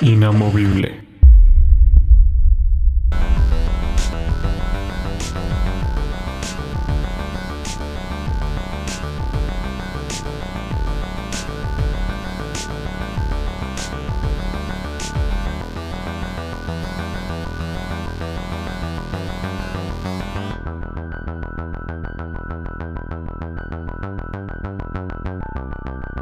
Inamovible.